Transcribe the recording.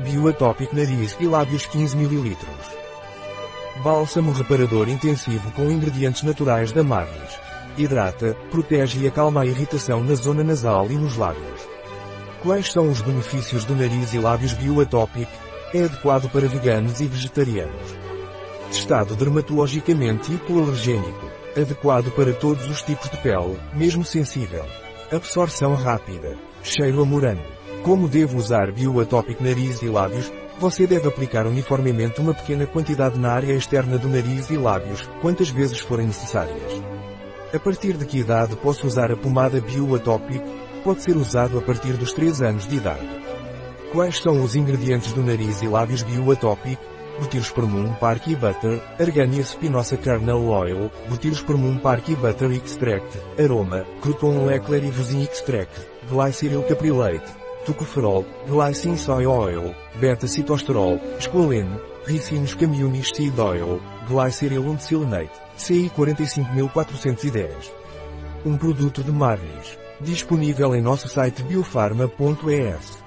Bioatopic Nariz e Lábios 15 ml. Bálsamo reparador intensivo com ingredientes naturais da Marlis. Hidrata, protege e acalma a irritação na zona nasal e nos lábios. Quais são os benefícios do nariz e lábios Bioatopic? É adequado para veganos e vegetarianos. Testado dermatologicamente hipoalergênico. Adequado para todos os tipos de pele, mesmo sensível. Absorção rápida. Cheiro a morango. Como devo usar Bioatopic nariz e lábios? Você deve aplicar uniformemente uma pequena quantidade na área externa do nariz e lábios, quantas vezes forem necessárias. A partir de que idade posso usar a pomada Bioatopic? Pode ser usado a partir dos 3 anos de idade. Quais são os ingredientes do nariz e lábios Bioatopic? Butyrspermum Parky Butter, Argania Spinosa Kernel Oil, Butyrspermum Parky Butter Extract, Aroma, Crouton Lecler e Extract, Glyceryl Caprilate, Tocoferol, Glycine Soy Oil, Beta-Citosterol, Squalene, Ricinus Camionis Seed Oil, Glyceryl Undecilonate, CI 45410. Um produto de Marlis. Disponível em nosso site biofarma.es.